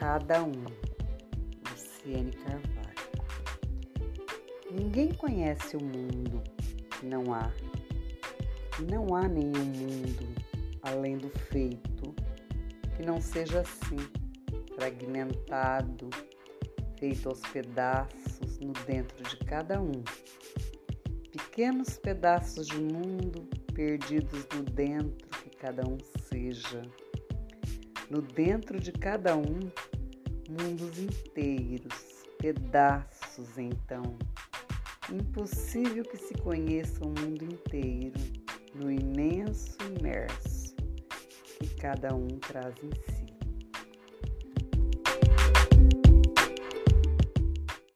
cada um. Luciene Carvalho. Ninguém conhece o mundo, não há. E não há nenhum mundo além do feito que não seja assim, fragmentado, feito aos pedaços no dentro de cada um. Pequenos pedaços de mundo perdidos no dentro que cada um seja. No dentro de cada um, mundos inteiros, pedaços então. Impossível que se conheça o mundo inteiro no imenso imerso que cada um traz em si.